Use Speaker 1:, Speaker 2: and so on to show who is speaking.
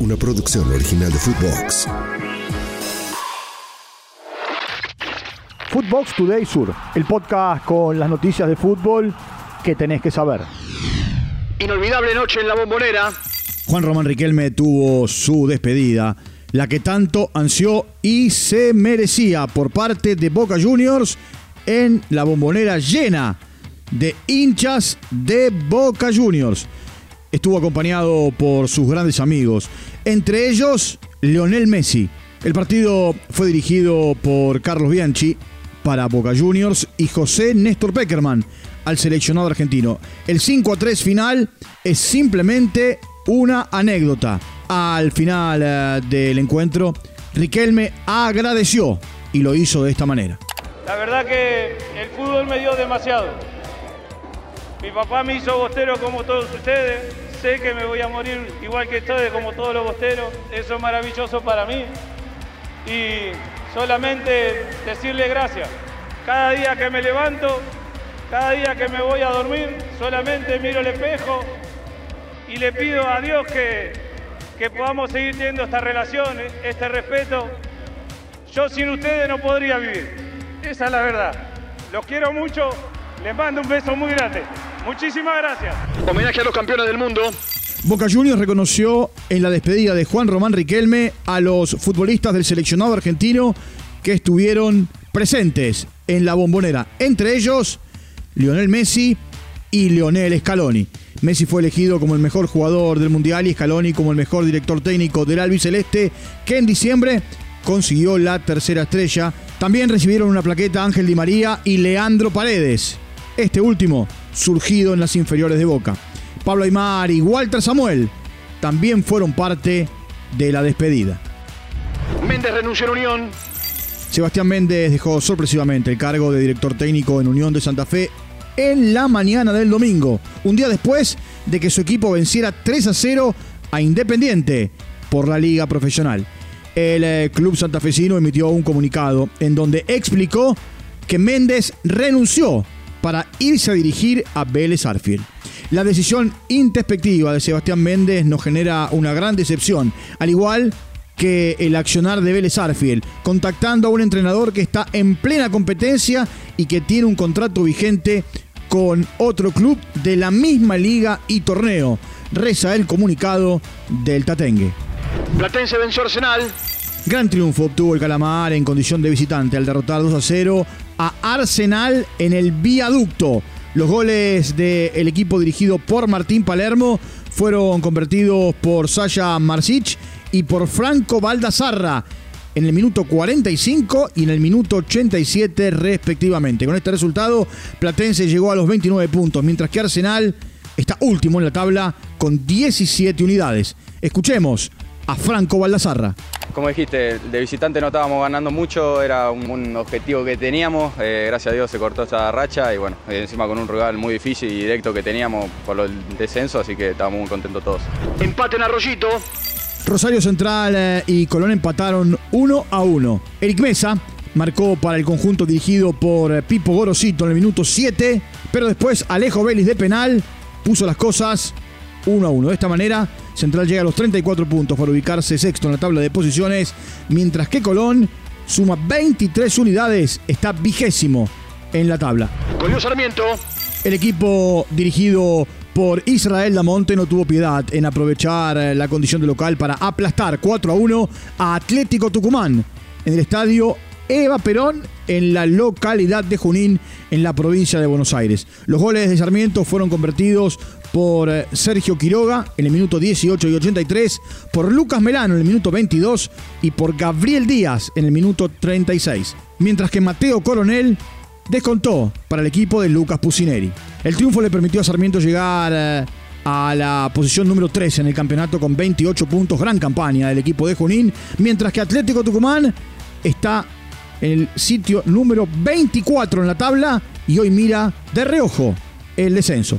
Speaker 1: una producción original de Footbox.
Speaker 2: Footbox Today Sur, el podcast con las noticias de fútbol que tenés que saber.
Speaker 3: Inolvidable noche en la bombonera.
Speaker 4: Juan Román Riquelme tuvo su despedida, la que tanto ansió y se merecía por parte de Boca Juniors en la bombonera llena de hinchas de Boca Juniors. Estuvo acompañado por sus grandes amigos, entre ellos Lionel Messi. El partido fue dirigido por Carlos Bianchi para Boca Juniors y José Néstor Peckerman al seleccionado argentino. El 5 a 3 final es simplemente una anécdota. Al final eh, del encuentro, Riquelme agradeció y lo hizo de esta manera.
Speaker 5: La verdad que el fútbol me dio demasiado. Mi papá me hizo bostero como todos ustedes. Sé que me voy a morir igual que ustedes, como todos los bosteros. Eso es maravilloso para mí. Y solamente decirle gracias. Cada día que me levanto, cada día que me voy a dormir, solamente miro el espejo y le pido a Dios que, que podamos seguir teniendo esta relación, este respeto. Yo sin ustedes no podría vivir. Esa es la verdad. Los quiero mucho. Les mando un beso muy grande. Muchísimas gracias.
Speaker 3: Homenaje a los campeones del mundo.
Speaker 4: Boca Juniors reconoció en la despedida de Juan Román Riquelme a los futbolistas del seleccionado argentino que estuvieron presentes en la bombonera, entre ellos Lionel Messi y Lionel Scaloni. Messi fue elegido como el mejor jugador del Mundial y Scaloni como el mejor director técnico del albiceleste, que en diciembre consiguió la tercera estrella. También recibieron una plaqueta Ángel Di María y Leandro Paredes, este último surgido en las inferiores de Boca. Pablo Aymar y Walter Samuel también fueron parte de la despedida.
Speaker 3: Méndez renunció en Unión.
Speaker 4: Sebastián Méndez dejó sorpresivamente el cargo de director técnico en Unión de Santa Fe en la mañana del domingo, un día después de que su equipo venciera 3 a 0 a Independiente por la liga profesional. El eh, club santafesino emitió un comunicado en donde explicó que Méndez renunció para irse a dirigir a Vélez Arfield. La decisión introspectiva de Sebastián Méndez nos genera una gran decepción, al igual que el accionar de Vélez Arfield, contactando a un entrenador que está en plena competencia y que tiene un contrato vigente con otro club de la misma liga y torneo. Reza el comunicado del Tatengue.
Speaker 3: Platense venció Arsenal.
Speaker 4: Gran triunfo obtuvo el Calamar en condición de visitante al derrotar 2 a 0 a Arsenal en el viaducto. Los goles del equipo dirigido por Martín Palermo fueron convertidos por Sasha Marsic y por Franco Baldazarra en el minuto 45 y en el minuto 87 respectivamente. Con este resultado, Platense llegó a los 29 puntos, mientras que Arsenal está último en la tabla con 17 unidades. Escuchemos a Franco Baldazarra.
Speaker 6: Como dijiste, de visitante no estábamos ganando mucho, era un, un objetivo que teníamos, eh, gracias a Dios se cortó esta racha y bueno, encima con un rival muy difícil y directo que teníamos por el descenso, así que estábamos muy contentos todos.
Speaker 3: Empate en Arroyito.
Speaker 4: Rosario Central eh, y Colón empataron 1 a 1. Eric Mesa marcó para el conjunto dirigido por eh, Pipo Gorosito en el minuto 7, pero después Alejo Vélez de penal puso las cosas 1 a 1. De esta manera, Central llega a los 34 puntos para ubicarse sexto en la tabla de posiciones, mientras que Colón suma 23 unidades, está vigésimo en la tabla.
Speaker 3: Goleó Sarmiento.
Speaker 4: El equipo dirigido por Israel Damonte no tuvo piedad en aprovechar eh, la condición de local para aplastar 4 a 1 a Atlético Tucumán en el estadio Eva Perón en la localidad de Junín en la provincia de Buenos Aires. Los goles de Sarmiento fueron convertidos por eh, Sergio Quiroga en el minuto 18 y 83, por Lucas Melano en el minuto 22 y por Gabriel Díaz en el minuto 36. Mientras que Mateo Coronel descontó para el equipo de Lucas Pusineri. El triunfo le permitió a Sarmiento llegar eh, a la posición número 13 en el campeonato con 28 puntos, gran campaña del equipo de Junín, mientras que Atlético Tucumán está en el sitio número 24 en la tabla y hoy mira de reojo el descenso.